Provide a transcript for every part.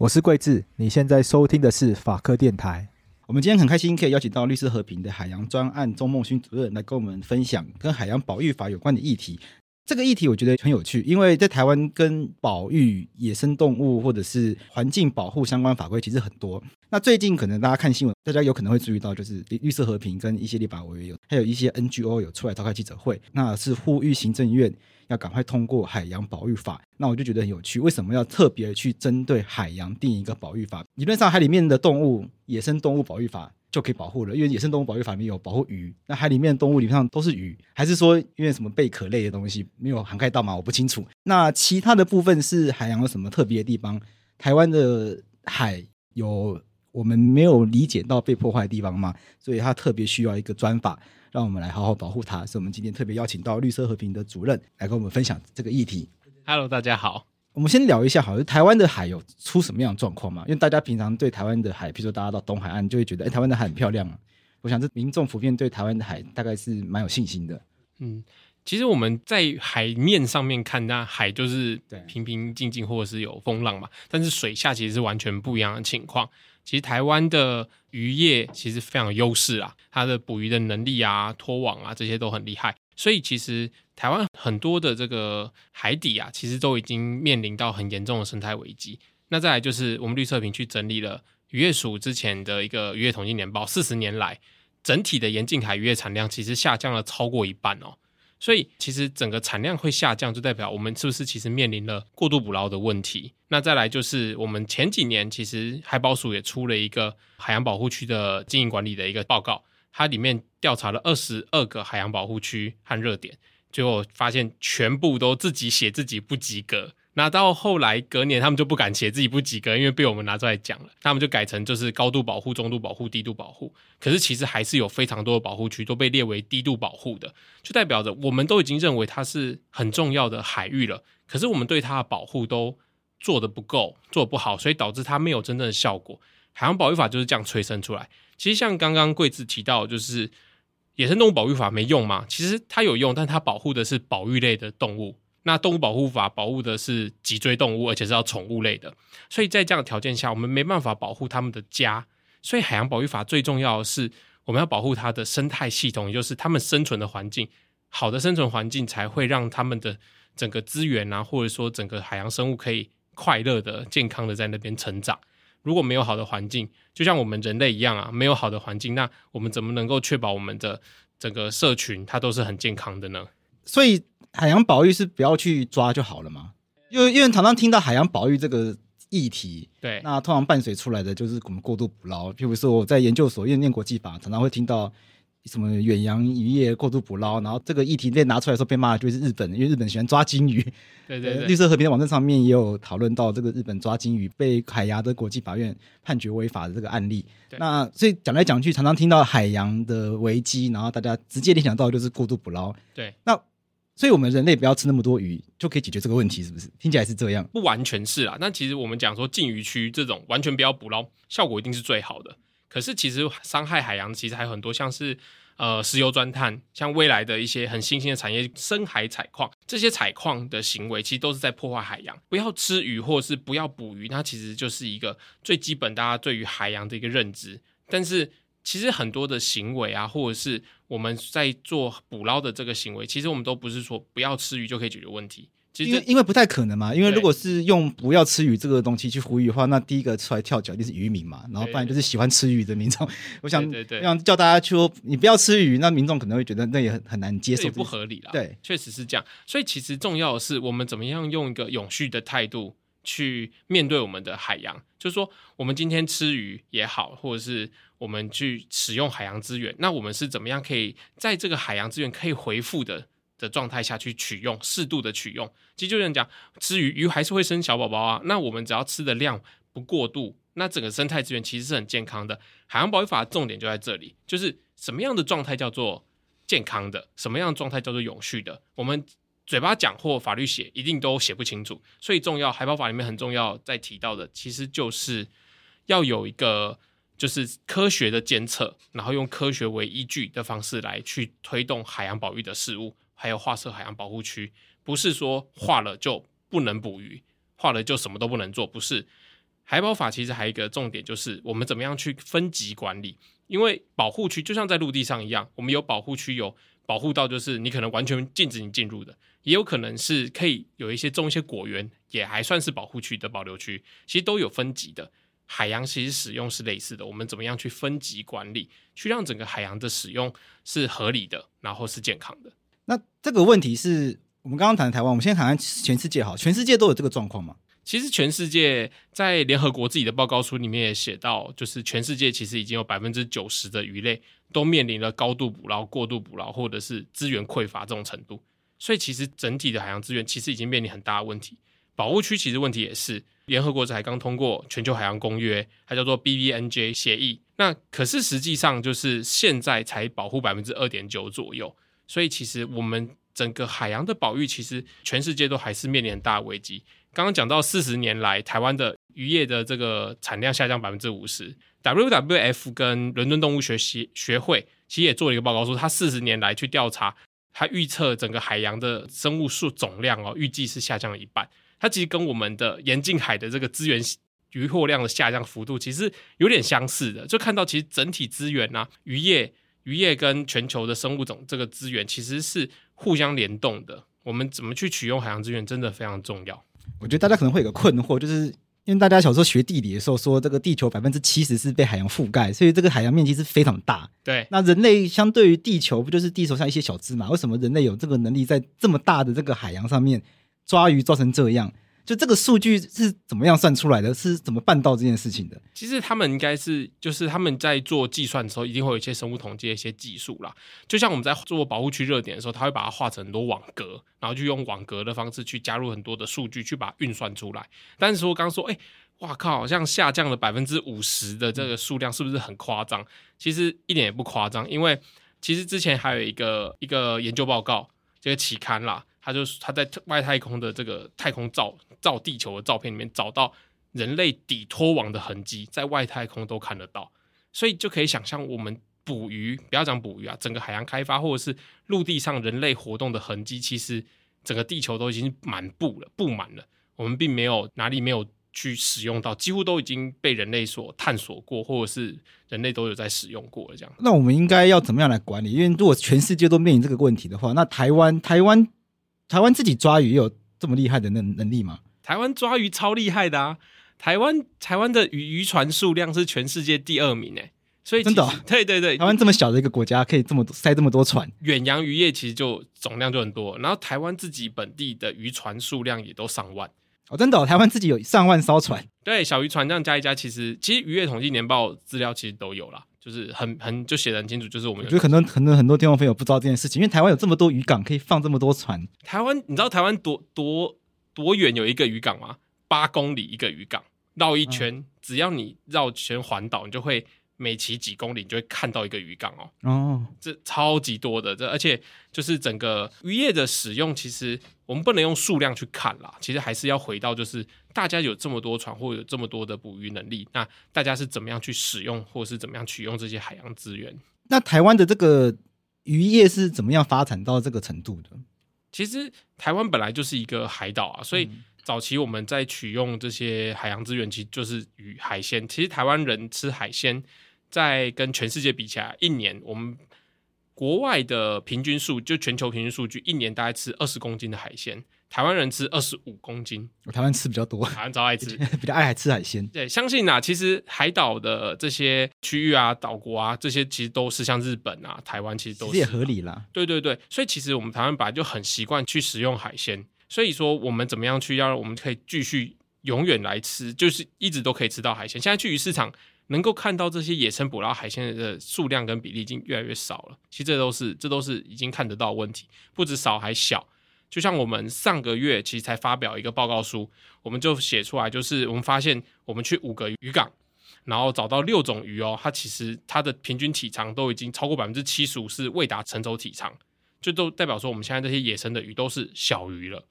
我是贵智，你现在收听的是法科电台。我们今天很开心可以邀请到绿色和平的海洋专案钟梦勋主任来跟我们分享跟海洋保育法有关的议题。这个议题我觉得很有趣，因为在台湾跟保育野生动物或者是环境保护相关法规其实很多。那最近可能大家看新闻，大家有可能会注意到，就是绿色和平跟一些立法委员有，还有一些 NGO 有出来召开记者会，那是呼吁行政院。要赶快通过海洋保育法，那我就觉得很有趣。为什么要特别去针对海洋定一个保育法？理论上，海里面的动物、野生动物保育法就可以保护了，因为野生动物保育法里面有保护鱼。那海里面的动物理论上都是鱼，还是说因为什么贝壳类的东西没有涵盖到吗？我不清楚。那其他的部分是海洋有什么特别的地方？台湾的海有我们没有理解到被破坏的地方吗？所以它特别需要一个专法。让我们来好好保护它，所以我们今天特别邀请到绿色和平的主任来跟我们分享这个议题。Hello，大家好。我们先聊一下，好，台湾的海有出什么样的状况吗？因为大家平常对台湾的海，比如说大家到东海岸就会觉得，哎，台湾的海很漂亮啊。我想这民众普遍对台湾的海大概是蛮有信心的。嗯，其实我们在海面上面看，那海就是平平静静，或者是有风浪嘛。但是水下其实是完全不一样的情况。其实台湾的渔业其实非常有优势啊，它的捕鱼的能力啊、拖网啊这些都很厉害，所以其实台湾很多的这个海底啊，其实都已经面临到很严重的生态危机。那再来就是我们绿色和平去整理了渔业署之前的一个渔业统计年报，四十年来整体的沿近海渔业产量其实下降了超过一半哦。所以其实整个产量会下降，就代表我们是不是其实面临了过度捕捞的问题？那再来就是我们前几年其实海保署也出了一个海洋保护区的经营管理的一个报告，它里面调查了二十二个海洋保护区和热点，最后发现全部都自己写自己不及格。那到后来隔年，他们就不敢写自己不及格，因为被我们拿出来讲了。他们就改成就是高度保护、中度保护、低度保护。可是其实还是有非常多的保护区都被列为低度保护的，就代表着我们都已经认为它是很重要的海域了。可是我们对它的保护都做得不够，做得不好，所以导致它没有真正的效果。海洋保育法就是这样催生出来。其实像刚刚贵智提到，就是野生动物保育法没用吗？其实它有用，但它保护的是保育类的动物。那动物保护法保护的是脊椎动物，而且是要宠物类的，所以在这样的条件下，我们没办法保护他们的家。所以海洋保育法最重要的是，我们要保护它的生态系统，也就是它们生存的环境。好的生存环境才会让他们的整个资源啊，或者说整个海洋生物可以快乐的、健康的在那边成长。如果没有好的环境，就像我们人类一样啊，没有好的环境，那我们怎么能够确保我们的整个社群它都是很健康的呢？所以。海洋保育是不要去抓就好了嘛？因为因为常常听到海洋保育这个议题，对，那通常伴随出来的就是我们过度捕捞。譬如说我在研究所因为念国际法，常常会听到什么远洋渔业过度捕捞，然后这个议题被拿出来时候被骂的就是日本，因为日本喜欢抓金鱼。对对对，绿色和平的网站上面也有讨论到这个日本抓金鱼被海牙的国际法院判决违法的这个案例。那所以讲来讲去，常常听到海洋的危机，然后大家直接联想到就是过度捕捞。对，那。所以，我们人类不要吃那么多鱼，就可以解决这个问题，是不是？听起来是这样，不完全是啦。那其实我们讲说禁渔区这种完全不要捕捞，效果一定是最好的。可是，其实伤害海洋，其实还有很多，像是呃石油钻探，像未来的一些很新兴的产业，深海采矿，这些采矿的行为，其实都是在破坏海洋。不要吃鱼，或是不要捕鱼，它其实就是一个最基本大家对于海洋的一个认知。但是，其实很多的行为啊，或者是我们在做捕捞的这个行为，其实我们都不是说不要吃鱼就可以解决问题。其实因为因为不太可能嘛，因为如果是用不要吃鱼这个东西去呼吁的话，那第一个出来跳脚就是渔民嘛，然后不然就是喜欢吃鱼的民众。我想，对对对，我想叫大家说你不要吃鱼，那民众可能会觉得那也很很难接受，也不合理啦。对，确实是这样。所以其实重要的是我们怎么样用一个永续的态度去面对我们的海洋，就是说我们今天吃鱼也好，或者是。我们去使用海洋资源，那我们是怎么样可以在这个海洋资源可以回复的的状态下去取用，适度的取用？其实就像讲吃鱼，鱼还是会生小宝宝啊。那我们只要吃的量不过度，那整个生态资源其实是很健康的。海洋保育法的重点就在这里，就是什么样的状态叫做健康的，什么样的状态叫做永续的。我们嘴巴讲或法律写，一定都写不清楚。所以重要，海保法里面很重要，在提到的其实就是要有一个就是科学的监测，然后用科学为依据的方式来去推动海洋保育的事务，还有划设海洋保护区，不是说划了就不能捕鱼。画了就什么都不能做，不是？海保法其实还有一个重点，就是我们怎么样去分级管理。因为保护区就像在陆地上一样，我们有保护区，有保护到就是你可能完全禁止你进入的，也有可能是可以有一些种一些果园，也还算是保护区的保留区，其实都有分级的。海洋其实使用是类似的，我们怎么样去分级管理，去让整个海洋的使用是合理的，然后是健康的。那这个问题是？我们刚刚谈台湾，我们先谈谈全世界好，全世界都有这个状况吗？其实全世界在联合国自己的报告书里面也写到，就是全世界其实已经有百分之九十的鱼类都面临了高度捕捞、过度捕捞或者是资源匮乏这种程度。所以其实整体的海洋资源其实已经面临很大的问题。保护区其实问题也是，联合国才刚通过全球海洋公约，它叫做 BBNJ 协议。那可是实际上就是现在才保护百分之二点九左右。所以其实我们。整个海洋的保育，其实全世界都还是面临很大危机。刚刚讲到四十年来，台湾的渔业的这个产量下降百分之五十。WWF 跟伦敦动物学习学会其实也做了一个报告，说它四十年来去调查，它预测整个海洋的生物数总量哦，预计是下降了一半。它其实跟我们的沿近海的这个资源渔获量的下降幅度，其实有点相似的。就看到其实整体资源啊，渔业。渔业跟全球的生物种这个资源其实是互相联动的。我们怎么去取用海洋资源，真的非常重要。我觉得大家可能会有个困惑，就是因为大家小时候学地理的时候说，这个地球百分之七十是被海洋覆盖，所以这个海洋面积是非常大。对，那人类相对于地球，不就是地球上一些小枝嘛？为什么人类有这个能力在这么大的这个海洋上面抓鱼抓成这样？就这个数据是怎么样算出来的？是怎么办到这件事情的？其实他们应该是，就是他们在做计算的时候，一定会有一些生物统计的一些技术啦。就像我们在做保护区热点的时候，他会把它画成很多网格，然后就用网格的方式去加入很多的数据，去把它运算出来。但是说刚刚说，哎，哇靠，好像下降了百分之五十的这个数量，是不是很夸张？其实一点也不夸张，因为其实之前还有一个一个研究报告，这个期刊啦。他就是他在外太空的这个太空照照地球的照片里面找到人类底拖网的痕迹，在外太空都看得到，所以就可以想象我们捕鱼，不要讲捕鱼啊，整个海洋开发或者是陆地上人类活动的痕迹，其实整个地球都已经满布了，布满了。我们并没有哪里没有去使用到，几乎都已经被人类所探索过，或者是人类都有在使用过了。这样，那我们应该要怎么样来管理？因为如果全世界都面临这个问题的话，那台湾台湾。台湾自己抓鱼有这么厉害的能能力吗？台湾抓鱼超厉害的啊！台湾台湾的渔渔船数量是全世界第二名诶，所以真的、哦，对对对，台湾这么小的一个国家，可以这么多塞这么多船，远洋渔业其实就总量就很多。然后台湾自己本地的渔船数量也都上万哦，真的、哦，台湾自己有上万艘船。对，小渔船这样加一加，其实其实渔业统计年报资料其实都有啦。就是很很就写的很清楚，就是我们有我觉得很多很多很多听众朋友不知道这件事情，因为台湾有这么多渔港可以放这么多船。台湾，你知道台湾多多多远有一个渔港吗？八公里一个渔港，绕一圈，嗯、只要你绕圈环岛，你就会。每骑几公里，你就会看到一个渔港哦。哦，这超级多的，这而且就是整个渔业的使用，其实我们不能用数量去看啦。其实还是要回到，就是大家有这么多船，或有这么多的捕鱼能力，那大家是怎么样去使用，或是怎么样取用这些海洋资源？那台湾的这个渔业是怎么样发展到这个程度的？其实台湾本来就是一个海岛啊，所以早期我们在取用这些海洋资源，其实就是鱼海鲜。其实台湾人吃海鲜。在跟全世界比起来，一年我们国外的平均数，就全球平均数据，一年大概吃二十公斤的海鲜，台湾人吃二十五公斤。我台湾吃比较多，台湾超爱吃，比较爱还吃海鲜。对，相信啊，其实海岛的这些区域啊、岛国啊，这些其实都是像日本啊、台湾，其实都是、啊、也合理啦。对对对，所以其实我们台湾本来就很习惯去食用海鲜，所以说我们怎么样去让我们可以继续永远来吃，就是一直都可以吃到海鲜。现在去鱼市场。能够看到这些野生捕捞海鲜的数量跟比例已经越来越少了。其实这都是这都是已经看得到问题，不止少还小。就像我们上个月其实才发表一个报告书，我们就写出来，就是我们发现我们去五个渔港，然后找到六种鱼哦，它其实它的平均体长都已经超过百分之七十五是未达成熟体长，就都代表说我们现在这些野生的鱼都是小鱼了，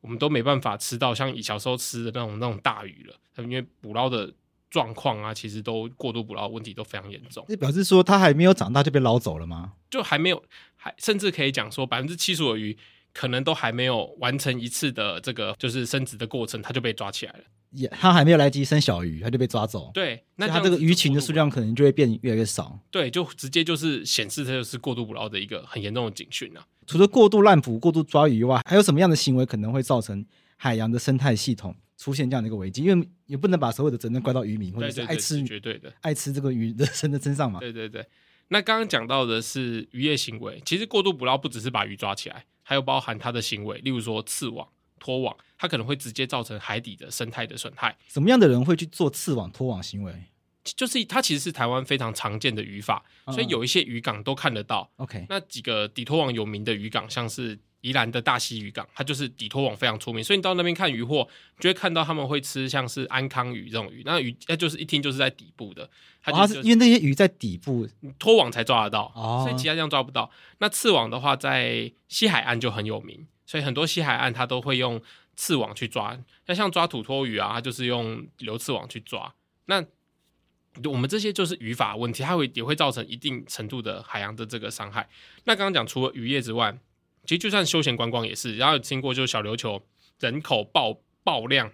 我们都没办法吃到像以小时候吃的那种那种大鱼了，因为捕捞的状况啊，其实都过度捕捞问题都非常严重。这表示说它还没有长大就被捞走了吗？就还没有，还甚至可以讲说百分之七十五的鱼。可能都还没有完成一次的这个就是生殖的过程，它就被抓起来了。也，它还没有来及生小鱼，它就被抓走。对，那它这个鱼群的数量可能就会变越来越少。对，就直接就是显示它就是过度捕捞的一个很严重的警讯啊。除了过度滥捕、过度抓鱼以外，还有什么样的行为可能会造成海洋的生态系统出现这样的一个危机？因为也不能把所有的责任怪到渔民或者是爱吃绝对的爱吃这个鱼的人的身上嘛。对对对。那刚刚讲到的是渔业行为，其实过度捕捞不只是把鱼抓起来。还有包含它的行为，例如说刺网、拖网，它可能会直接造成海底的生态的损害。什么样的人会去做刺网、拖网行为？就是它其实是台湾非常常见的渔法，嗯、所以有一些渔港都看得到。OK，那几个底拖网有名的渔港，像是宜兰的大溪渔港，它就是底拖网非常出名，所以你到那边看渔获，就会看到他们会吃像是安康鱼这种鱼，那鱼那就是一听就是在底部的，它就是、哦、因为那些鱼在底部拖网才抓得到，哦、所以其他地方抓不到。那刺网的话，在西海岸就很有名，所以很多西海岸它都会用刺网去抓，那像抓土托鱼啊，它就是用流刺网去抓。那我们这些就是语法问题，它会也会造成一定程度的海洋的这个伤害。那刚刚讲除了渔业之外，其实就算休闲观光也是，然后有听过就小琉球人口爆爆量，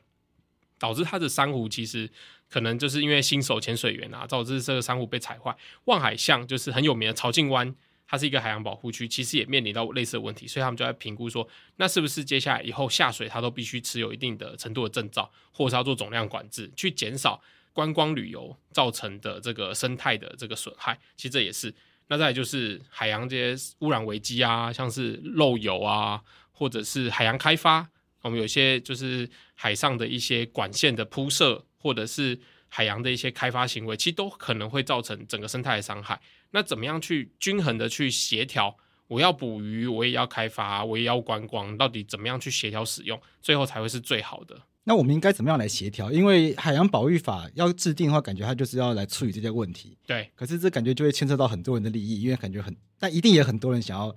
导致它的珊瑚其实可能就是因为新手潜水员啊，导致这个珊瑚被踩坏。望海巷就是很有名的潮境湾，它是一个海洋保护区，其实也面临到类似的问题，所以他们就在评估说，那是不是接下来以后下水它都必须持有一定的程度的证照，或是要做总量管制，去减少观光旅游造成的这个生态的这个损害。其实这也是。那再来就是海洋这些污染危机啊，像是漏油啊，或者是海洋开发，我们有些就是海上的一些管线的铺设，或者是海洋的一些开发行为，其实都可能会造成整个生态的伤害。那怎么样去均衡的去协调？我要捕鱼，我也要开发，我也要观光，到底怎么样去协调使用，最后才会是最好的。那我们应该怎么样来协调？因为海洋保育法要制定的话，感觉它就是要来处理这些问题。对，可是这感觉就会牵涉到很多人的利益，因为感觉很，但一定也很多人想要，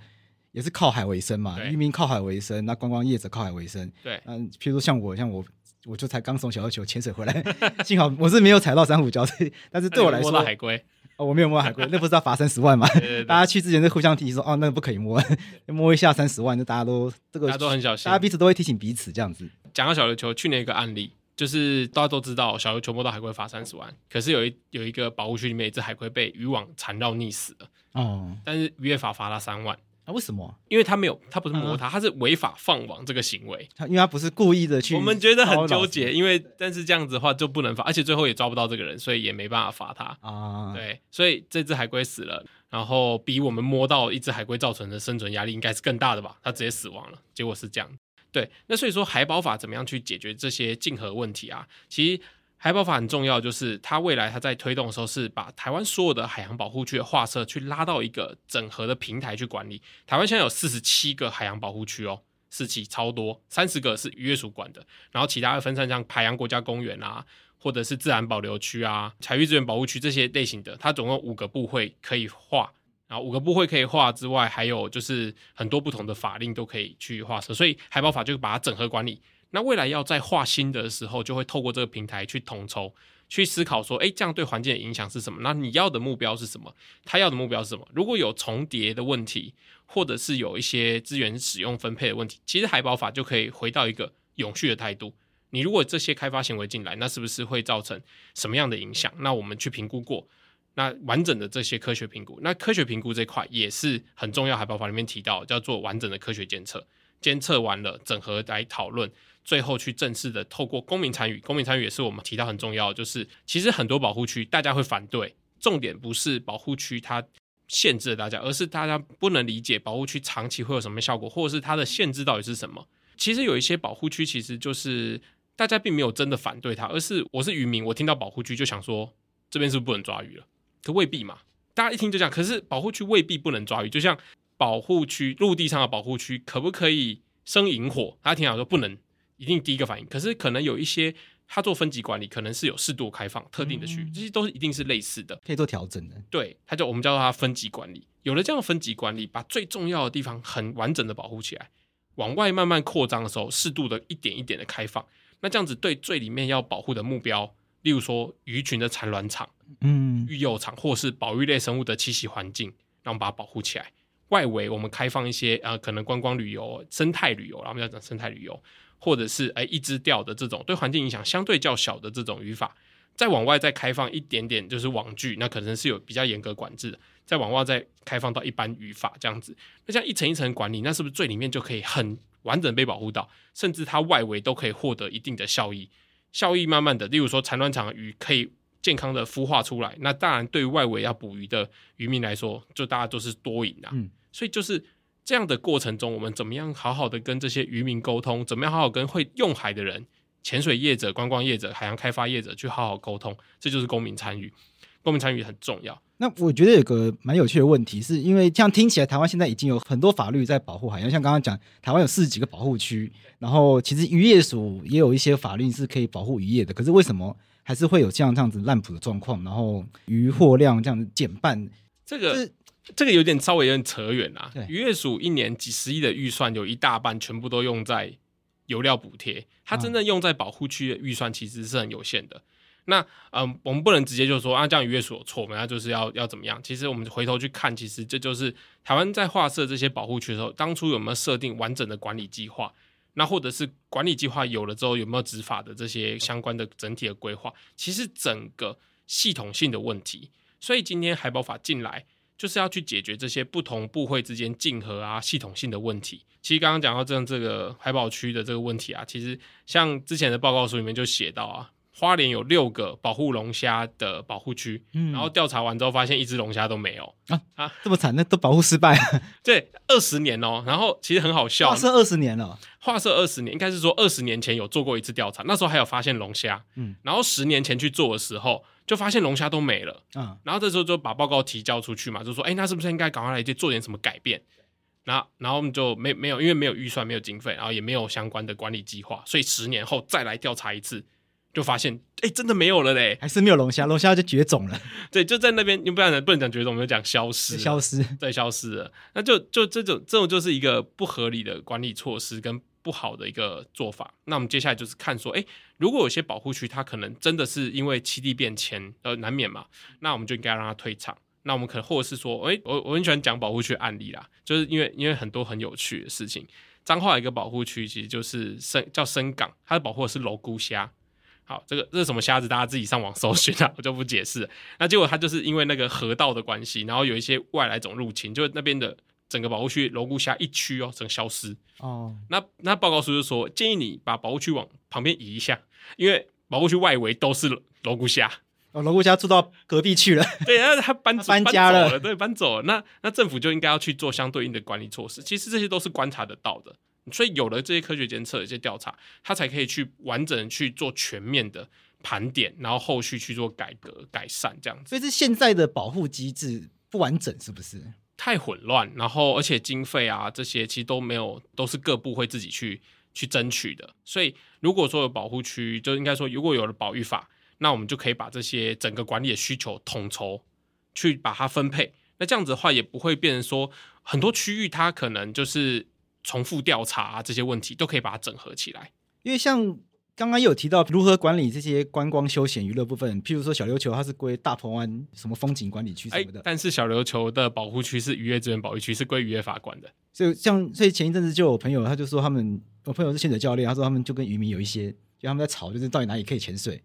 也是靠海为生嘛。渔民靠海为生，那观光业者靠海为生。对，嗯，譬如说像我，像我，我就才刚从小琉球潜水回来，幸好我是没有踩到珊瑚礁，但是对我来说，摸到海龟。哦，我没有摸海龟，那不是要罚三十万吗？对对对，大家去之前就互相提醒说，哦，那个不可以摸，摸一下三十万，就大家都这个，大家都很小心，大家彼此都会提醒彼此这样子。讲到小琉球，去年一个案例。就是大家都知道，小琉球摸到海龟罚三十万。可是有一有一个保护区里面，一只海龟被渔网缠绕溺死了。哦，但是渔业法罚他三万。啊、为什么？因为他没有，他不是摸它，他、嗯、是违法放网这个行为。他因为他不是故意的去。我们觉得很纠结，因为但是这样子的话就不能罚，而且最后也抓不到这个人，所以也没办法罚他。啊，对，所以这只海龟死了，然后比我们摸到一只海龟造成的生存压力应该是更大的吧？它直接死亡了，结果是这样。对，那所以说海保法怎么样去解决这些竞合问题啊？其实海保法很重要，就是它未来它在推动的时候是把台湾所有的海洋保护区的划设去拉到一个整合的平台去管理。台湾现在有四十七个海洋保护区哦，四期超多，三十个是渔业署管的，然后其他的分散像海洋国家公园啊，或者是自然保留区啊、海域资源保护区这些类型的，它总共五个部会可以划。然后五个部会可以划之外，还有就是很多不同的法令都可以去划设，所以海保法就把它整合管理。那未来要再划新的时候，就会透过这个平台去统筹，去思考说，哎，这样对环境的影响是什么？那你要的目标是什么？他要的目标是什么？如果有重叠的问题，或者是有一些资源使用分配的问题，其实海保法就可以回到一个永续的态度。你如果这些开发行为进来，那是不是会造成什么样的影响？那我们去评估过。那完整的这些科学评估，那科学评估这块也是很重要。海保法里面提到叫做完整的科学监测，监测完了整合来讨论，最后去正式的透过公民参与。公民参与也是我们提到很重要，就是其实很多保护区大家会反对，重点不是保护区它限制了大家，而是大家不能理解保护区长期会有什么效果，或者是它的限制到底是什么。其实有一些保护区其实就是大家并没有真的反对它，而是我是渔民，我听到保护区就想说这边是不是不能抓鱼了？可未必嘛，大家一听就这样。可是保护区未必不能抓鱼，就像保护区陆地上的保护区，可不可以生营火，大家听好说不能一定第一个反应，可是可能有一些他做分级管理，可能是有适度开放特定的区域，嗯、这些都是一定是类似的，可以做调整的。对，他就我们叫做他分级管理，有了这样的分级管理，把最重要的地方很完整的保护起来，往外慢慢扩张的时候，适度的一点一点的开放，那这样子对最里面要保护的目标，例如说鱼群的产卵场、嗯，育幼场，或是保育类生物的栖息环境，让我们把它保护起来。外围我们开放一些呃，可能观光旅游、生态旅游，然后我们要讲生态旅游，或者是哎、欸、一支钓的这种对环境影响相对较小的这种渔法，再往外再开放一点点，就是网具，那可能是有比较严格管制的，再往外再开放到一般渔法这样子，那这样一层一层管理，那是不是最里面就可以很完整被保护到，甚至它外围都可以获得一定的效益，效益慢慢的，例如说产卵场的鱼可以健康的孵化出来，那当然对于外围要捕鱼的渔民来说，就大家都是多赢啊。嗯所以就是这样的过程中，我们怎么样好好的跟这些渔民沟通？怎么样好好跟会用海的人、潜水业者、观光业者、海洋开发业者去好好沟通？这就是公民参与，公民参与很重要。那我觉得有个蛮有趣的问题，是因为这样听起来，台湾现在已经有很多法律在保护海洋，像刚刚讲，台湾有四十几个保护区，然后其实渔业署也有一些法律是可以保护渔业的，可是为什么还是会有这样这样子滥捕的状况？然后渔获量这样子减半，这个。这个有点稍微有点扯远啊。渔业署一年几十亿的预算，有一大半全部都用在油料补贴，它真正用在保护区的预算其实是很有限的。那嗯，我们不能直接就说啊，这样渔业署有错，那就是要要怎么样？其实我们回头去看，其实这就是台湾在划设这些保护区的时候，当初有没有设定完整的管理计划？那或者是管理计划有了之后，有没有执法的这些相关的整体的规划？其实整个系统性的问题。所以今天海保法进来。就是要去解决这些不同部会之间竞合啊、系统性的问题。其实刚刚讲到这样这个海保区的这个问题啊，其实像之前的报告书里面就写到啊，花莲有六个保护龙虾的保护区，嗯，然后调查完之后发现一只龙虾都没有。啊啊，这么惨，那都保护失败。对，二十年哦，然后其实很好笑，画设二十年了，画设二十年，应该是说二十年前有做过一次调查，那时候还有发现龙虾，嗯，然后十年前去做的时候。就发现龙虾都没了，嗯，然后这时候就把报告提交出去嘛，就说，哎，那是不是应该赶快来做点什么改变？然后，然后我们就没没有，因为没有预算，没有经费，然后也没有相关的管理计划，所以十年后再来调查一次，就发现，哎，真的没有了嘞，还是没有龙虾，龙虾就绝种了。对，就在那边，你不然不能讲绝种，我们就讲消失，消失，对，消失了。那就就这种这种就是一个不合理的管理措施跟。不好的一个做法，那我们接下来就是看说，哎，如果有些保护区它可能真的是因为栖地变迁呃难免嘛，那我们就应该让它退场。那我们可能或者是说，哎，我我很喜欢讲保护区案例啦，就是因为因为很多很有趣的事情。彰化一个保护区其实就是深叫深港，它的保护的是蝼蛄虾。好，这个这是什么虾子？大家自己上网搜寻啊，我就不解释。那结果它就是因为那个河道的关系，然后有一些外来种入侵，就那边的。整个保护区蝼蛄虾一区哦，整个消失哦。那那报告书就说，建议你把保护区往旁边移一下，因为保护区外围都是蝼蛄虾哦，蝼蛄虾住到隔壁去了。对，然后他搬 搬家了，了，对，搬走了。那那政府就应该要去做相对应的管理措施。其实这些都是观察得到的，所以有了这些科学监测、一些调查，它才可以去完整去做全面的盘点，然后后续去做改革改善这样子。所以是现在的保护机制不完整，是不是？太混乱，然后而且经费啊这些其实都没有，都是各部会自己去去争取的。所以如果说有保护区，就应该说如果有了保育法，那我们就可以把这些整个管理的需求统筹去把它分配。那这样子的话，也不会变成说很多区域它可能就是重复调查啊这些问题，都可以把它整合起来。因为像。刚刚有提到如何管理这些观光休闲娱乐部分，譬如说小琉球，它是归大鹏湾什么风景管理区什么的。但是小琉球的保护区是渔业资源保育区，是归渔业法管的。所以像所以前一阵子就有朋友，他就说他们，我朋友是潜水教练，他说他们就跟渔民有一些，就他们在吵，就是到底哪里可以潜水。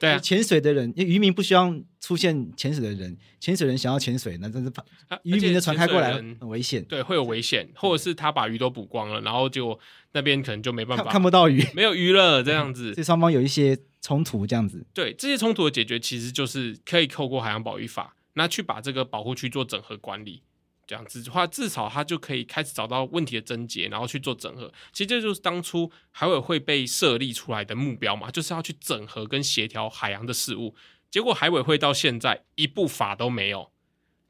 对啊，潜水的人，因为渔民不希望出现潜水的人，潜水人想要潜水，那真是怕渔民的船开过来很危险，对，会有危险，或者是他把鱼都捕光了，然后就那边可能就没办法。看，看不到鱼，没有鱼了这样子，这双方有一些冲突这样子。对，这些冲突的解决其实就是可以透过海洋保育法，那去把这个保护区做整合管理。这样子的话，至少他就可以开始找到问题的症结，然后去做整合。其实这就是当初海委会被设立出来的目标嘛，就是要去整合跟协调海洋的事物。结果海委会到现在一部法都没有，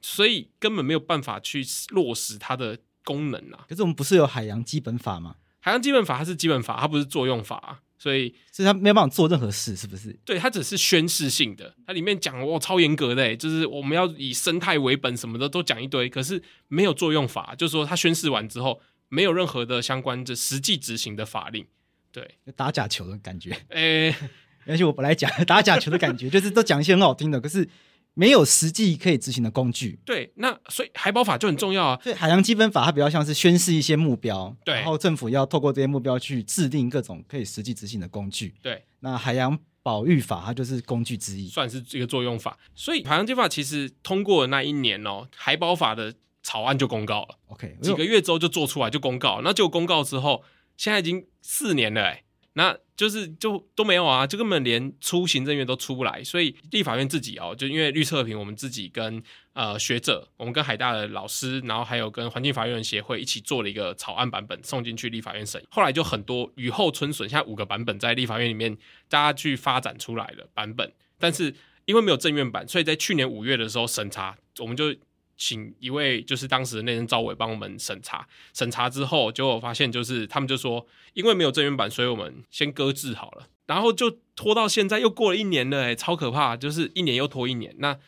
所以根本没有办法去落实它的功能啊。可是我们不是有海洋基本法吗？海洋基本法它是基本法，它不是作用法，所以所以他没有办法做任何事，是不是？对，它只是宣示性的。它里面讲哦超严格的，就是我们要以生态为本，什么的都讲一堆，可是没有作用法，就是说他宣示完之后，没有任何的相关的实际执行的法令。对，打假球的感觉。诶，而且我本来讲打假球的感觉，就是都讲一些很好听的，可是。没有实际可以执行的工具，对，那所以海保法就很重要啊。对海洋基本法它比较像是宣示一些目标，对，然后政府要透过这些目标去制定各种可以实际执行的工具，对。那海洋保育法它就是工具之一，算是一个作用法。所以海洋基本法其实通过的那一年哦，海保法的草案就公告了，OK，几个月之后就做出来就公告，那就公告之后，现在已经四年了哎。那就是就都没有啊，就根本连出行政院都出不来，所以立法院自己哦，就因为绿色和平，我们自己跟呃学者，我们跟海大的老师，然后还有跟环境法院协会一起做了一个草案版本，送进去立法院审。后来就很多雨后春笋，现在五个版本在立法院里面大家去发展出来了版本，但是因为没有政院版，所以在去年五月的时候审查，我们就。请一位就是当时的内政召委帮我们审查，审查之后，结果发现就是他们就说，因为没有正原版，所以我们先搁置好了，然后就拖到现在，又过了一年了，哎，超可怕，就是一年又拖一年。那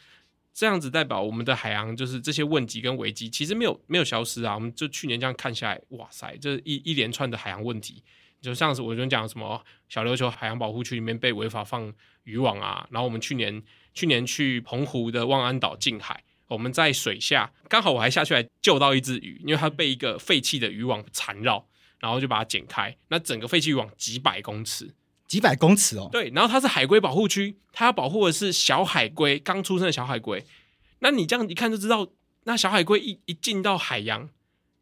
这样子代表我们的海洋就是这些问题跟危机其实没有没有消失啊，我们就去年这样看下来，哇塞，这一一连串的海洋问题，就像是我跟你讲什么小琉球海洋保护区里面被违法放渔网啊，然后我们去年去年去澎湖的望安岛近海。我们在水下，刚好我还下去来救到一只鱼，因为它被一个废弃的渔网缠绕，然后就把它剪开。那整个废弃渔网几百公尺，几百公尺哦。对，然后它是海龟保护区，它要保护的是小海龟，刚出生的小海龟。那你这样一看就知道，那小海龟一一进到海洋，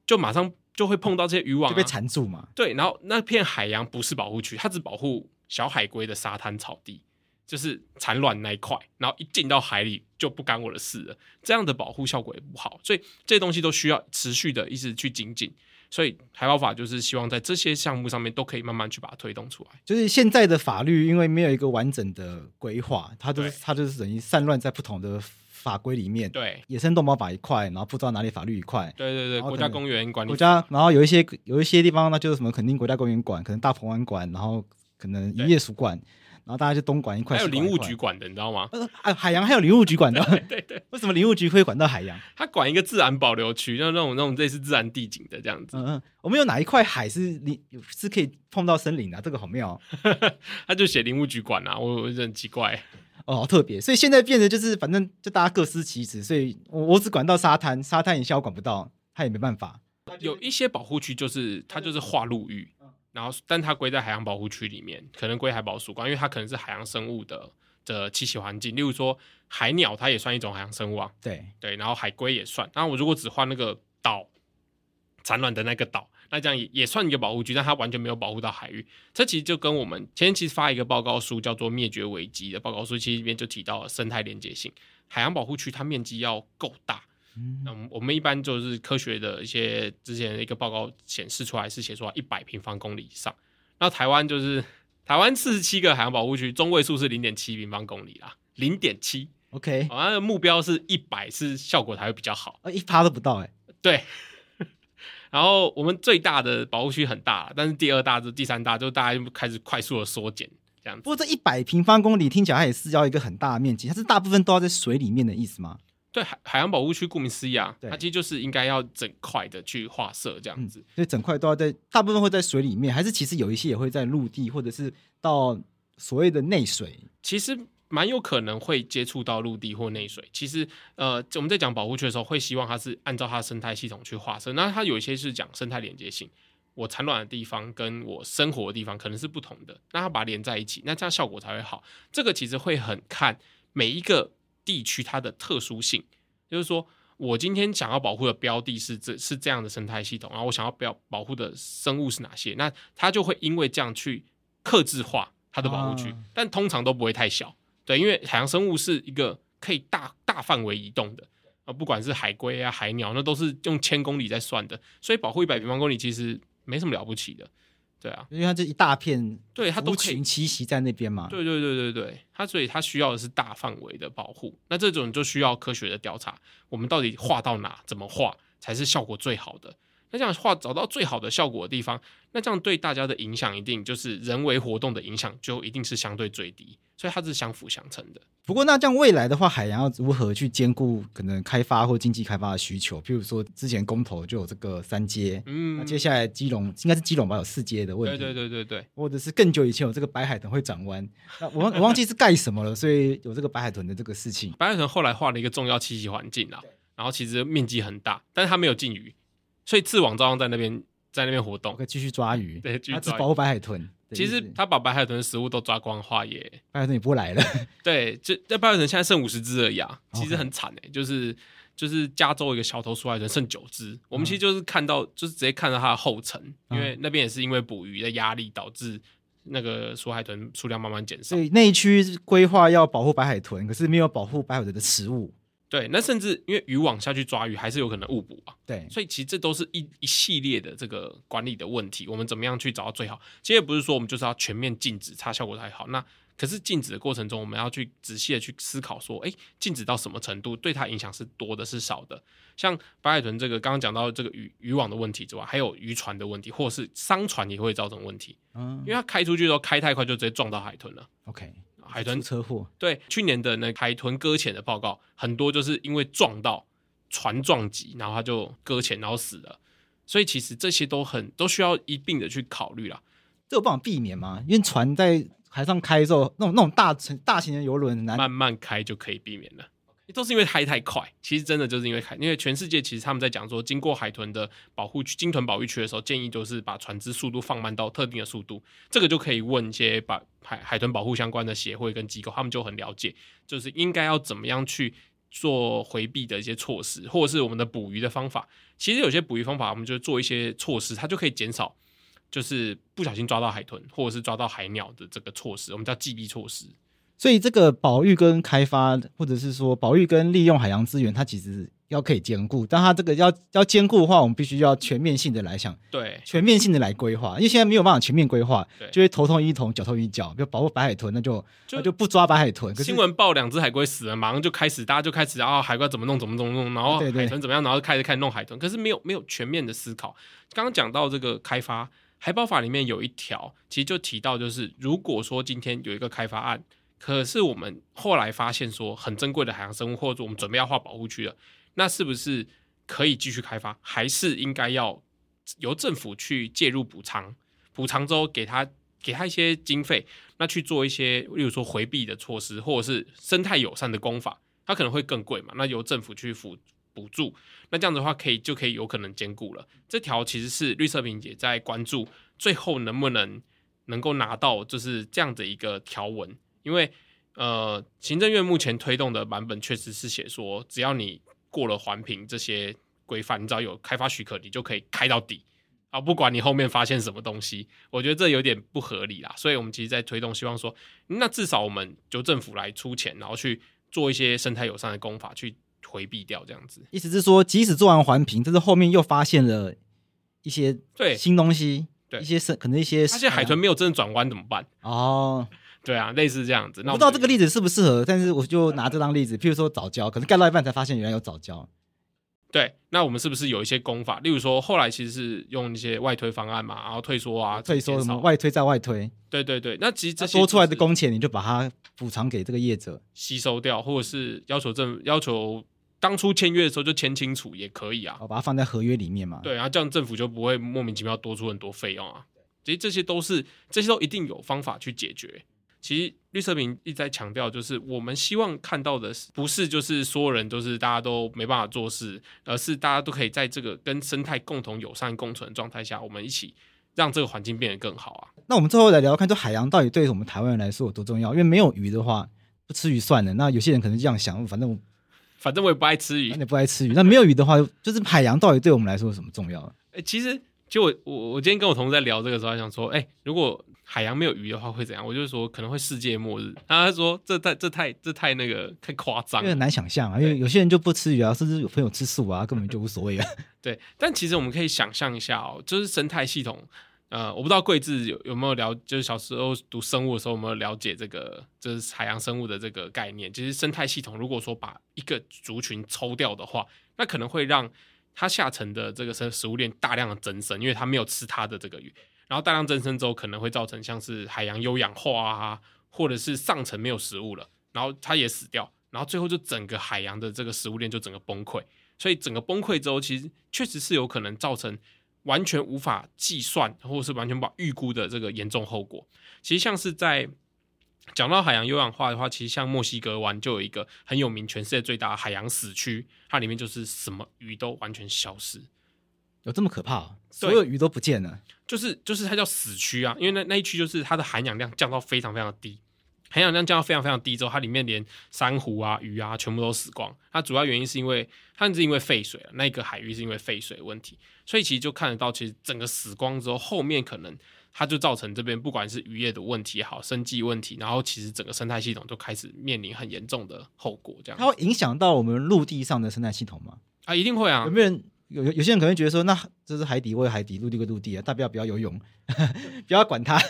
就马上就会碰到这些渔网，啊，就被缠住嘛。对，然后那片海洋不是保护区，它只保护小海龟的沙滩草地。就是产卵那一块，然后一进到海里就不干我的事了。这样的保护效果也不好，所以这些东西都需要持续的一直去精进。所以海保法就是希望在这些项目上面都可以慢慢去把它推动出来。就是现在的法律，因为没有一个完整的规划，它就是它就是等于散乱在不同的法规里面。对，野生动保法一块，然后不知道哪里法律一块。对对对，国家公园管理。国家，然后有一些有一些地方，那就是什么，肯定国家公园管，可能大鹏湾管，然后可能渔业署管。然后大家就东管一块，还有林务局管的，你知道吗？呃，海洋还有林务局管的，对对对。为什么林务局会管到海洋？他管一个自然保留区，就那种那种类似自然地景的这样子。嗯嗯，我们有哪一块海是林是可以碰到森林的？这个好妙。他就写林务局管啊，我我觉得很奇怪。哦，好特别。所以现在变得就是，反正就大家各司其职。所以我我只管到沙滩，沙滩以下我管不到，他也没办法。有一些保护区就是它就是划陆域。然后，但它归在海洋保护区里面，可能归海保署管，因为它可能是海洋生物的的栖息环境。例如说，海鸟它也算一种海洋生物啊。对对，然后海龟也算。那我如果只画那个岛产卵的那个岛，那这样也也算一个保护区，但它完全没有保护到海域。这其实就跟我们前天其实发一个报告书，叫做《灭绝危机》的报告书，其实里面就提到了生态连结性。海洋保护区它面积要够大。嗯，我们一般就是科学的一些之前的一个报告显示出来是写出来一百平方公里以上，那台湾就是台湾四十七个海洋保护区，中位数是零点七平方公里啦，零点七，OK，好像目标是一百，是效果才会比较好，呃一趴都不到哎、欸，对，然后我们最大的保护区很大，但是第二大、第三大就大家就开始快速的缩减这样子。不过这一百平方公里听起来它也是要一个很大的面积，它是大部分都要在水里面的意思吗？对海海洋保护区，顾名思义啊，它其实就是应该要整块的去划设这样子，所以整块都要在，大部分会在水里面，还是其实有一些也会在陆地，或者是到所谓的内水。其实蛮有可能会接触到陆地或内水。其实呃，我们在讲保护区的时候，会希望它是按照它的生态系统去划设。那它有一些是讲生态连接性，我产卵的地方跟我生活的地方可能是不同的，那它把它连在一起，那这样效果才会好。这个其实会很看每一个。地区它的特殊性，就是说我今天想要保护的标的是这是这样的生态系统，然后我想要表保护的生物是哪些，那它就会因为这样去克制化它的保护区，啊、但通常都不会太小，对，因为海洋生物是一个可以大大范围移动的，啊，不管是海龟啊、海鸟，那都是用千公里在算的，所以保护一百平方公里其实没什么了不起的。对啊，因为它这一大片，对它都可以栖息在那边嘛。对对对对对，它所以它需要的是大范围的保护。那这种就需要科学的调查，我们到底画到哪，怎么画才是效果最好的？那这样的话，找到最好的效果的地方，那这样对大家的影响一定就是人为活动的影响就一定是相对最低，所以它是相辅相成的。不过那这样未来的话，海洋要如何去兼顾可能开发或经济开发的需求？譬如说之前公投就有这个三阶，嗯，那接下来基隆应该是基隆吧，有四阶的问题，对对对对对，或者是更久以前有这个白海豚会转弯，那我我忘记是盖什么了，所以有这个白海豚的这个事情。白海豚后来画了一个重要栖息环境啊，然后其实面积很大，但是它没有禁渔。所以刺网照样在那边，在那边活动，可以继续抓鱼。对，继续抓鱼。保护白海豚。其实他把白海豚的食物都抓光的话，也白海豚也不来了。对，这那白海豚现在剩五十只而已啊，其实很惨哎、欸。就是就是加州一个小头鼠海豚剩九只，嗯、我们其实就是看到，就是直接看到它的后尘，因为那边也是因为捕鱼的压力导致那个鼠海豚数量慢慢减少。所以那一区规划要保护白海豚，可是没有保护白海豚的食物。对，那甚至因为渔网下去抓鱼，还是有可能误捕啊。对，所以其实这都是一一系列的这个管理的问题。我们怎么样去找到最好？其实也不是说我们就是要全面禁止，它效果才好。那可是禁止的过程中，我们要去仔细的去思考说，哎，禁止到什么程度，对它影响是多的，是少的？像白海豚这个刚刚讲到这个渔渔网的问题之外，还有渔船的问题，或者是商船也会造成问题。嗯，因为它开出去的时候开太快，就直接撞到海豚了。OK。海豚车祸，对，去年的那海豚搁浅的报告很多，就是因为撞到船撞击，然后它就搁浅，然后死了。所以其实这些都很都需要一并的去考虑啦。这有办法避免吗？因为船在海上开的时候，那种那种大大型的游轮，慢慢开就可以避免了。都是因为开太快，其实真的就是因为开，因为全世界其实他们在讲说，经过海豚的保护区、鲸豚保育区的时候，建议就是把船只速度放慢到特定的速度。这个就可以问一些把海海豚保护相关的协会跟机构，他们就很了解，就是应该要怎么样去做回避的一些措施，或者是我们的捕鱼的方法。其实有些捕鱼方法，我们就做一些措施，它就可以减少，就是不小心抓到海豚或者是抓到海鸟的这个措施，我们叫击毙措施。所以这个保育跟开发，或者是说保育跟利用海洋资源，它其实要可以兼顾。但它这个要要兼顾的话，我们必须要全面性的来想，对，全面性的来规划。因为现在没有办法全面规划，就会头痛医头，脚痛医脚。比如保护白海豚，那就就那就不抓白海豚。新闻报两只海龟死了，马上就开始大家就开始啊，海龟怎么弄怎么怎么弄，然后海豚怎么样，然后开始开始弄海豚。可是没有没有全面的思考。刚刚讲到这个开发海保法里面有一条，其实就提到就是，如果说今天有一个开发案。可是我们后来发现说，很珍贵的海洋生物，或者我们准备要划保护区了，那是不是可以继续开发？还是应该要由政府去介入补偿？补偿之后给他给他一些经费，那去做一些，例如说回避的措施，或者是生态友善的工法，它可能会更贵嘛？那由政府去辅补助，那这样子的话，可以就可以有可能兼顾了。这条其实是绿色和平也在关注，最后能不能能够拿到就是这样的一个条文。因为，呃，行政院目前推动的版本确实是写说，只要你过了环评这些规范，你只要有开发许可，你就可以开到底啊，不管你后面发现什么东西。我觉得这有点不合理啦，所以我们其实，在推动，希望说，那至少我们就政府来出钱，然后去做一些生态友善的工法，去回避掉这样子。意思是说，即使做完环评，但是后面又发现了一些对新东西，对一些是可能一些，发现海豚没有真的转弯怎么办？哦。对啊，类似这样子。那我不知道这个例子适不适合，但是我就拿这当例子，譬如说早教，可是盖到一半才发现原来有早教。对，那我们是不是有一些功法？例如说，后来其实是用一些外推方案嘛，然后退缩啊，退缩什么外推再外推。对对对，那其实这些多出来的工钱，你就把它补偿给这个业者吸收掉，或者是要求政要求当初签约的时候就签清楚也可以啊，我把它放在合约里面嘛。对，然后这样政府就不会莫名其妙多出很多费用啊。其实这些都是这些都一定有方法去解决。其实绿色和平一直在强调，就是我们希望看到的不是就是所有人都是大家都没办法做事，而是大家都可以在这个跟生态共同友善共存的状态下，我们一起让这个环境变得更好啊。那我们最后来聊聊看，这海洋到底对我们台湾人来说有多重要？因为没有鱼的话，不吃鱼算了。那有些人可能这样想，反正反正我也不爱吃鱼，你不爱吃鱼。那没有鱼的话，就是海洋到底对我们来说有什么重要？哎、欸，其实就我我我今天跟我同事在聊这个时候，还想说，哎、欸，如果海洋没有鱼的话会怎样？我就是说可能会世界末日。他说这太这太这太那个太夸张，因为很难想象啊。因为有些人就不吃鱼啊，甚至有朋友吃素啊，根本就无所谓啊。对，但其实我们可以想象一下哦，就是生态系统。呃，我不知道贵智有有没有了，就是小时候读生物的时候有没有了解这个，就是海洋生物的这个概念。其实生态系统如果说把一个族群抽掉的话，那可能会让它下层的这个生食物链大量的增生，因为它没有吃它的这个鱼，然后大量增生之后，可能会造成像是海洋有氧化啊，或者是上层没有食物了，然后它也死掉，然后最后就整个海洋的这个食物链就整个崩溃。所以整个崩溃之后，其实确实是有可能造成完全无法计算，或者是完全无法预估的这个严重后果。其实像是在讲到海洋有氧化的话，其实像墨西哥湾就有一个很有名、全世界最大的海洋死区，它里面就是什么鱼都完全消失，有这么可怕啊？所有鱼都不见了？就是就是它叫死区啊，因为那那一区就是它的含氧量降到非常非常低，含氧量降到非常非常低之后，它里面连珊瑚啊、鱼啊全部都死光。它主要原因是因为它是因为废水啊，那个海域是因为废水问题，所以其实就看得到，其实整个死光之后，后面可能。它就造成这边不管是渔业的问题也好，生计问题，然后其实整个生态系统就开始面临很严重的后果。这样，它会影响到我们陆地上的生态系统吗？啊，一定会啊！有没有人有有些人可能觉得说，那这是海底归海底，陆地归陆地啊，大不了不要游泳，不要管它。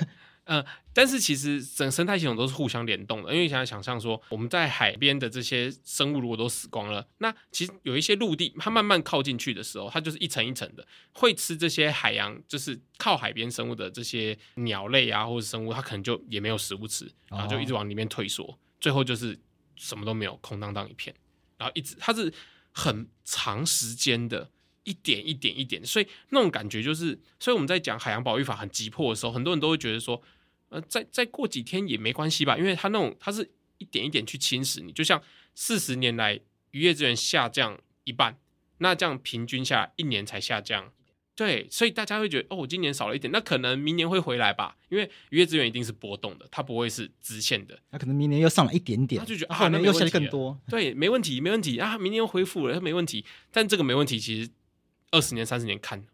嗯，但是其实整生态系统都是互相联动的，因为想想象说，我们在海边的这些生物如果都死光了，那其实有一些陆地，它慢慢靠近去的时候，它就是一层一层的，会吃这些海洋，就是靠海边生物的这些鸟类啊，或者生物，它可能就也没有食物吃，然后就一直往里面退缩，哦、最后就是什么都没有，空荡荡一片，然后一直它是很长时间的，一点一点一点，所以那种感觉就是，所以我们在讲海洋保育法很急迫的时候，很多人都会觉得说。呃，再再过几天也没关系吧，因为它那种它是一点一点去侵蚀你，就像四十年来渔业资源下降一半，那这样平均下来一年才下降，对，所以大家会觉得哦，我今年少了一点，那可能明年会回来吧，因为渔业资源一定是波动的，它不会是直线的，那可能明年又上来一点点，他就觉得啊，那又下来更多，对，没问题，没问题啊，明年又恢复了，它没问题，但这个没问题，其实二十年、三十年看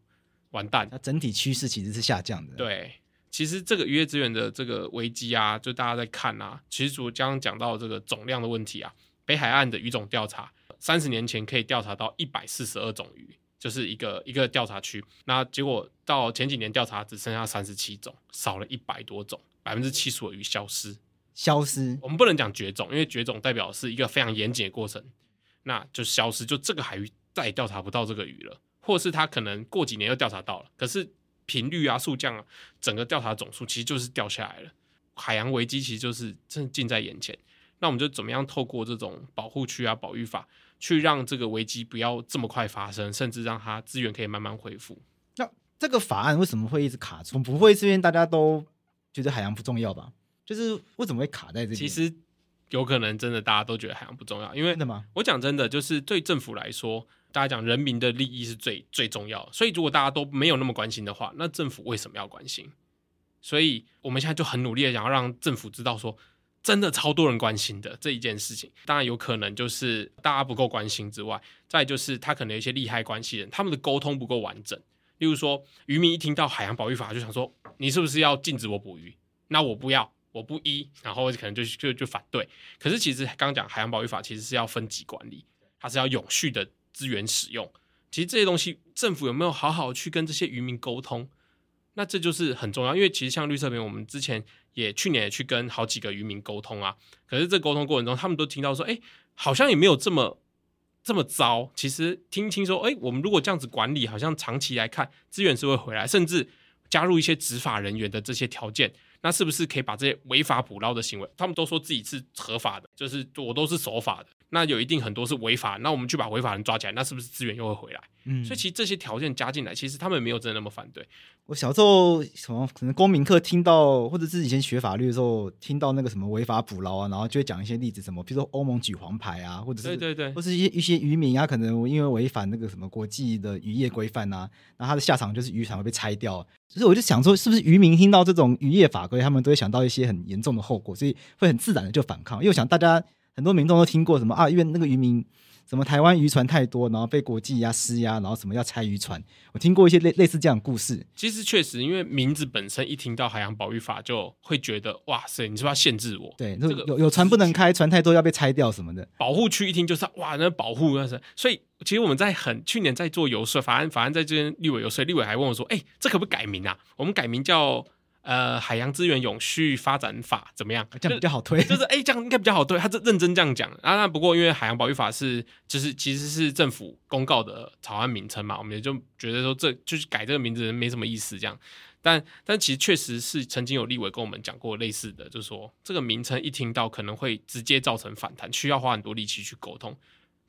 完蛋，它整体趋势其实是下降的，对。其实这个渔业资源的这个危机啊，就大家在看啊。其实我刚刚讲到这个总量的问题啊，北海岸的鱼种调查，三十年前可以调查到一百四十二种鱼，就是一个一个调查区。那结果到前几年调查只剩下三十七种，少了一百多种，百分之七十的鱼消失。消失？我们不能讲绝种，因为绝种代表是一个非常严谨的过程，那就消失，就这个海域再也调查不到这个鱼了，或是他可能过几年又调查到了，可是。频率啊，数降啊，整个调查总数其实就是掉下来了。海洋危机其实就是真的近在眼前。那我们就怎么样透过这种保护区啊、保育法，去让这个危机不要这么快发生，甚至让它资源可以慢慢恢复。那这个法案为什么会一直卡住？不会是因为大家都觉得海洋不重要吧？就是为什么会卡在这里？其实有可能真的大家都觉得海洋不重要，因为我讲真的，就是对政府来说。大家讲人民的利益是最最重要，所以如果大家都没有那么关心的话，那政府为什么要关心？所以我们现在就很努力的想要让政府知道说，真的超多人关心的这一件事情。当然有可能就是大家不够关心之外，再就是他可能有一些利害关系人，他们的沟通不够完整。例如说，渔民一听到海洋保育法就想说，你是不是要禁止我捕鱼？那我不要，我不依，然后可能就就就反对。可是其实刚刚讲海洋保育法其实是要分级管理，它是要永续的。资源使用，其实这些东西政府有没有好好去跟这些渔民沟通？那这就是很重要，因为其实像绿色和平，我们之前也去年也去跟好几个渔民沟通啊。可是这沟通过程中，他们都听到说，哎，好像也没有这么这么糟。其实听听说，哎，我们如果这样子管理，好像长期来看资源是会回来，甚至加入一些执法人员的这些条件，那是不是可以把这些违法捕捞的行为，他们都说自己是合法的，就是我都是守法的。那有一定很多是违法，那我们去把违法人抓起来，那是不是资源又会回来？嗯，所以其实这些条件加进来，其实他们没有真的那么反对。我小时候什么可能公民课听到，或者是以前学法律的时候听到那个什么违法捕捞啊，然后就会讲一些例子，什么比如说欧盟举黄牌啊，或者是对对对，或是一些一些渔民啊，可能因为违反那个什么国际的渔业规范啊，然后他的下场就是渔船会被拆掉。所以我就想说，是不是渔民听到这种渔业法规，他们都会想到一些很严重的后果，所以会很自然的就反抗。因为我想大家。很多民众都听过什么啊？因为那个渔民什么台湾渔船太多，然后被国际呀施压，然后什么要拆渔船。我听过一些类类似这样的故事。其实确实，因为名字本身一听到海洋保育法，就会觉得哇塞，你是不是要限制我？对，这个有有船不能开，船太多要被拆掉什么的。保护区一听就是哇，那保护那是。所以其实我们在很去年在做游说，法案法案在这边立委游说，立委还问我说：“哎、欸，这可不可以改名啊？我们改名叫。”呃海洋资源永续发展法怎么样？这样比较好推，就是哎、欸，这样应该比较好推。他这认真这样讲啊。那不过因为海洋保育法是就是其实是政府公告的草案名称嘛，我们也就觉得说这就是改这个名字没什么意思这样。但但其实确实是曾经有立委跟我们讲过类似的，就是说这个名称一听到可能会直接造成反弹，需要花很多力气去沟通。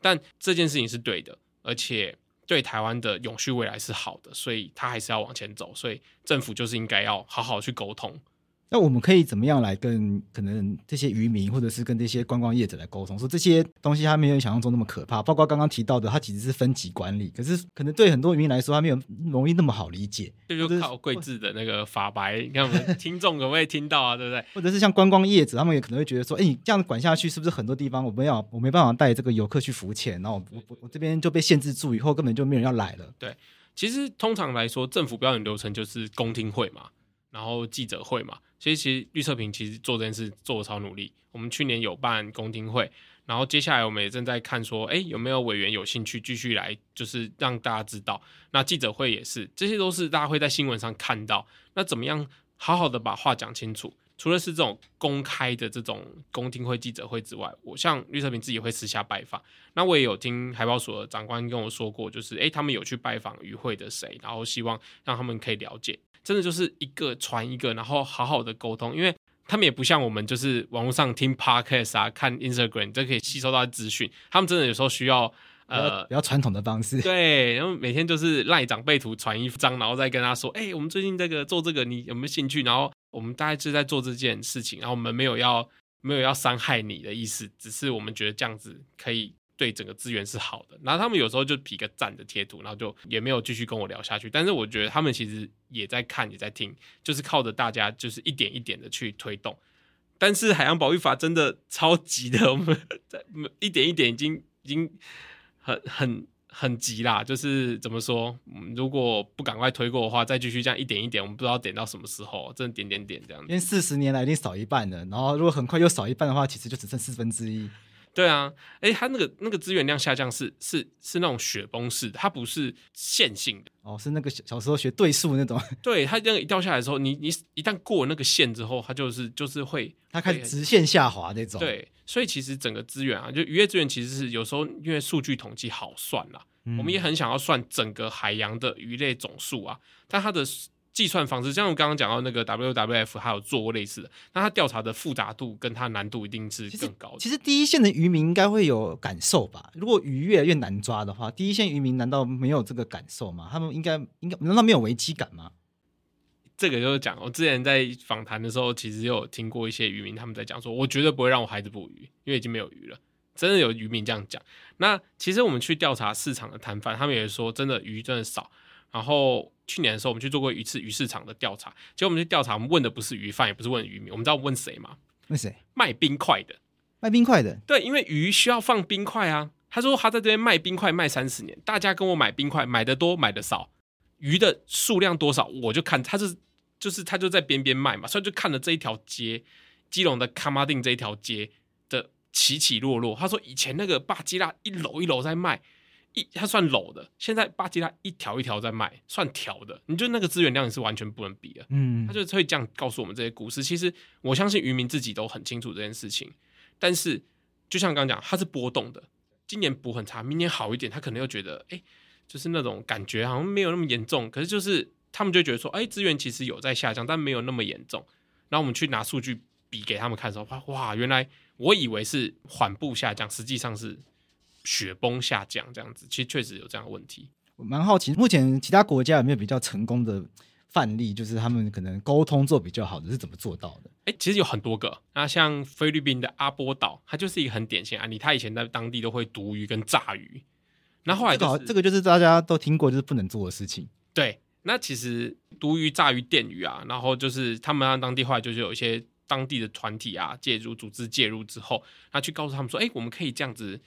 但这件事情是对的，而且对台湾的永续未来是好的，所以他还是要往前走。所以政府就是应该要好好去沟通。那我们可以怎么样来跟可能这些渔民，或者是跟这些观光业者来沟通，说这些东西它没有想象中那么可怕。包括刚刚提到的，它其实是分级管理，可是可能对很多渔民来说，它没有容易那么好理解。这就，靠贵智的那个法白，你看我们听众可不可以听到啊？对不对？或者是像观光业者，他们也可能会觉得说，哎，你这样管下去，是不是很多地方我没有我没办法带这个游客去浮潜，然后我我我这边就被限制住，以后根本就没有人要来了。对，其实通常来说，政府标准流程就是公听会嘛。然后记者会嘛，所以其实绿色平其实做这件事做的超努力。我们去年有办公听会，然后接下来我们也正在看说，哎，有没有委员有兴趣继续来，就是让大家知道。那记者会也是，这些都是大家会在新闻上看到。那怎么样好好的把话讲清楚？除了是这种公开的这种公听会、记者会之外，我像绿色平自己会私下拜访。那我也有听海保署的长官跟我说过，就是哎，他们有去拜访与会的谁，然后希望让他们可以了解。真的就是一个传一个，然后好好的沟通，因为他们也不像我们，就是网络上听 podcast 啊、看 Instagram 都可以吸收到资讯。他们真的有时候需要呃比较传统的方式，对，然后每天就是赖长辈图传一张，然后再跟他说：“哎、欸，我们最近这个做这个，你有没有兴趣？”然后我们大概是在做这件事情，然后我们没有要没有要伤害你的意思，只是我们觉得这样子可以。对整个资源是好的，然后他们有时候就比个赞的贴图，然后就也没有继续跟我聊下去。但是我觉得他们其实也在看，也在听，就是靠着大家，就是一点一点的去推动。但是海洋保育法真的超级的，我们 在一点一点已经已经很很很急啦。就是怎么说，如果不赶快推过的话，再继续这样一点一点，我们不知道点到什么时候，真的点点点这样。因为四十年来已经少一半了，然后如果很快又少一半的话，其实就只剩四分之一。对啊，哎，它那个那个资源量下降是是是那种雪崩式的，它不是线性的哦，是那个小小时候学对数那种。对，它那个一掉下来的时候，你你一旦过了那个线之后，它就是就是会它开始直线下滑那种。对，所以其实整个资源啊，就渔业资源其实是有时候因为数据统计好算啦，嗯、我们也很想要算整个海洋的鱼类总数啊，但它的。计算方式，像我刚刚讲到那个 WWF，还有做过类似的，那它调查的复杂度跟它难度一定是更高的。其实，其实第一线的渔民应该会有感受吧？如果鱼越来越难抓的话，第一线渔民难道没有这个感受吗？他们应该应该难道没有危机感吗？这个就是讲，我之前在访谈的时候，其实有听过一些渔民他们在讲说，我绝对不会让我孩子捕鱼，因为已经没有鱼了。真的有渔民这样讲。那其实我们去调查市场的摊贩，他们也说，真的鱼真的少。然后去年的时候，我们去做过一次鱼市场的调查。结果我们去调查，我们问的不是鱼贩，也不是问渔民，我们知道问谁吗？问谁？卖冰块的。卖冰块的。对，因为鱼需要放冰块啊。他说他在这边卖冰块卖三十年，大家跟我买冰块，买的多买的少，鱼的数量多少，我就看他是就是他就在边边卖嘛，所以就看了这一条街，基隆的卡马丁这一条街的起起落落。他说以前那个巴基拉一楼一楼在卖。一，它算篓的，现在巴基拉一条一条在卖，算条的，你就那个资源量也是完全不能比的。嗯，他就会这样告诉我们这些故事。其实我相信渔民自己都很清楚这件事情，但是就像刚刚讲，它是波动的，今年补很差，明年好一点，他可能又觉得，哎、欸，就是那种感觉好像没有那么严重。可是就是他们就觉得说，哎、欸，资源其实有在下降，但没有那么严重。然后我们去拿数据比给他们看的时候，哇，原来我以为是缓步下降，实际上是。雪崩下降这样子，其实确实有这样的问题。我蛮好奇，目前其他国家有没有比较成功的范例，就是他们可能沟通做比较好的是怎么做到的？哎、欸，其实有很多个。那像菲律宾的阿波岛，它就是一个很典型案例。它以前在当地都会毒鱼跟炸鱼，那后来、就是、这个这个就是大家都听过，就是不能做的事情。对，那其实毒鱼、炸鱼、电鱼啊，然后就是他们让当地后来就是有一些当地的团体啊介入，组织介入之后，他去告诉他们说，哎、欸，我们可以这样子。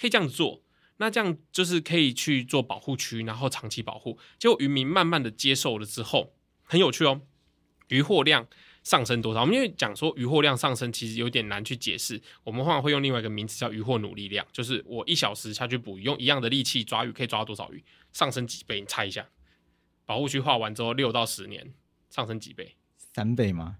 可以这样子做，那这样就是可以去做保护区，然后长期保护。结果渔民慢慢的接受了之后，很有趣哦，渔获量上升多少？我们因为讲说渔获量上升，其实有点难去解释。我们往往会用另外一个名词叫渔获努力量，就是我一小时下去捕鱼，用一样的力气抓鱼，可以抓到多少鱼？上升几倍？你猜一下？保护区画完之后，六到十年上升几倍？三倍吗？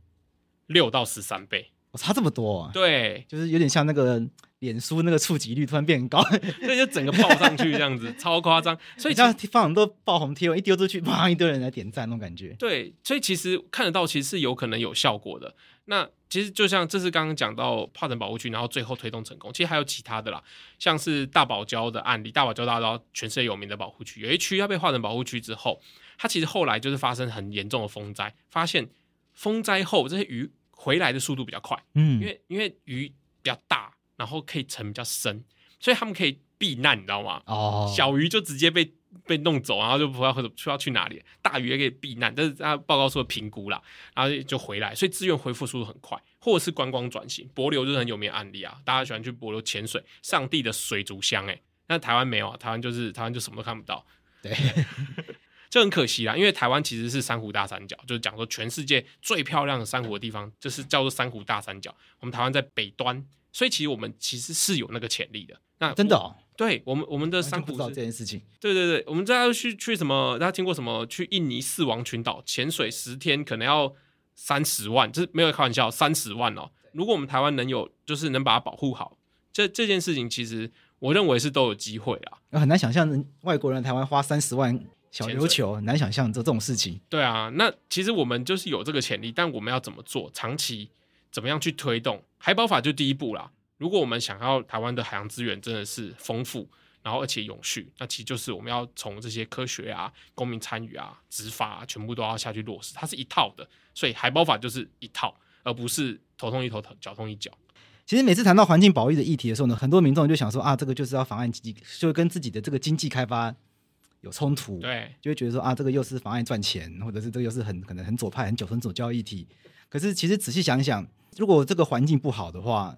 六到十三倍，我、哦、差这么多啊？对，就是有点像那个脸书那个触及率突然变高，所以就整个爆上去这样子，超夸张。所以这样放很多爆红贴文，一丢出去，啪，一堆人来点赞那种感觉。对，所以其实看得到，其实是有可能有效果的。那其实就像这是刚刚讲到炮城保护区，然后最后推动成功。其实还有其他的啦，像是大堡礁的案例，大堡礁大家知道全世界有名的保护区，有一区要被划成保护区之后，它其实后来就是发生很严重的风灾，发现风灾后这些鱼回来的速度比较快，嗯，因为因为鱼比较大，然后可以沉比较深，所以他们可以避难，你知道吗？哦，小鱼就直接被。被弄走，然后就不知道或者不知道去哪里。大鱼也可以避难，但是他报告书的评估啦，然后就回来，所以资源恢复速度很快，或者是观光转型。帛琉就是很有名的案例啊，大家喜欢去帛琉潜水，上帝的水族箱哎、欸，那台湾没有啊，台湾就是台湾就什么都看不到，对，就很可惜啦。因为台湾其实是珊瑚大三角，就是讲说全世界最漂亮的珊瑚的地方，就是叫做珊瑚大三角。我们台湾在北端，所以其实我们其实是有那个潜力的。那真的哦。对我们，我们的珊瑚不知道这件事情。对对对，我们在去去什么？大家听过什么？去印尼四王群岛潜水十天，可能要三十万，这是没有开玩笑，三十万哦。如果我们台湾能有，就是能把它保护好，这这件事情，其实我认为是都有机会啊。很难想象外国人台湾花三十万小琉球，很难想象这这种事情。对啊，那其实我们就是有这个潜力，但我们要怎么做？长期怎么样去推动？海保法就第一步啦。如果我们想要台湾的海洋资源真的是丰富，然后而且永续，那其实就是我们要从这些科学啊、公民参与啊、执法啊，全部都要下去落实。它是一套的，所以海保法就是一套，而不是头痛一头，脚痛一脚。其实每次谈到环境保育的议题的时候呢，很多民众就想说啊，这个就是要妨碍经济，就跟自己的这个经济开发有冲突，对，就会觉得说啊，这个又是妨碍赚钱，或者是这个又是很可能很左派、很九分左交议题。可是其实仔细想一想，如果这个环境不好的话，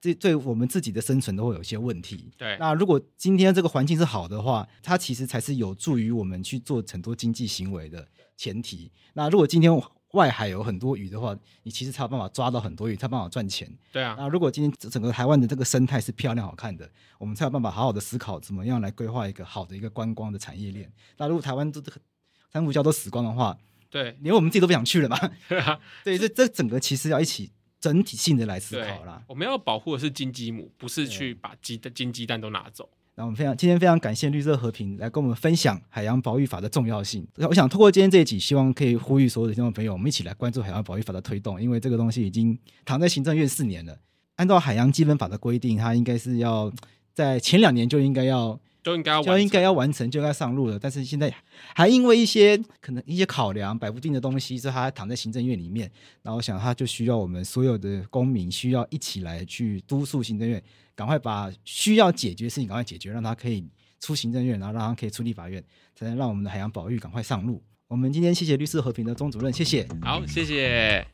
这对我们自己的生存都会有一些问题。对，那如果今天这个环境是好的话，它其实才是有助于我们去做很多经济行为的前提。那如果今天外海有很多鱼的话，你其实才有办法抓到很多鱼，才有办法赚钱。对啊。那如果今天整个台湾的这个生态是漂亮好看的，我们才有办法好好的思考怎么样来规划一个好的一个观光的产业链。那如果台湾都这个珊瑚礁都死光的话，对，连我们自己都不想去了嘛。对，这这整个其实要一起。整体性的来思考啦，我们要保护的是金鸡母，不是去把鸡的金鸡蛋都拿走。那我们非常今天非常感谢绿色和平来跟我们分享海洋保育法的重要性。我想通过今天这一集，希望可以呼吁所有的听众朋友，我们一起来关注海洋保育法的推动，因为这个东西已经躺在行政院四年了。按照海洋基本法的规定，它应该是要在前两年就应该要。就应该要就应该要完成，就应该上路了。但是现在还因为一些可能一些考量摆不定的东西，所以他还躺在行政院里面。然后我想，他就需要我们所有的公民需要一起来去督促行政院，赶快把需要解决的事情赶快解决，让他可以出行政院，然后让他可以出立法院，才能让我们的海洋保育赶快上路。我们今天谢谢律师和平的钟主任，谢谢。好，谢谢。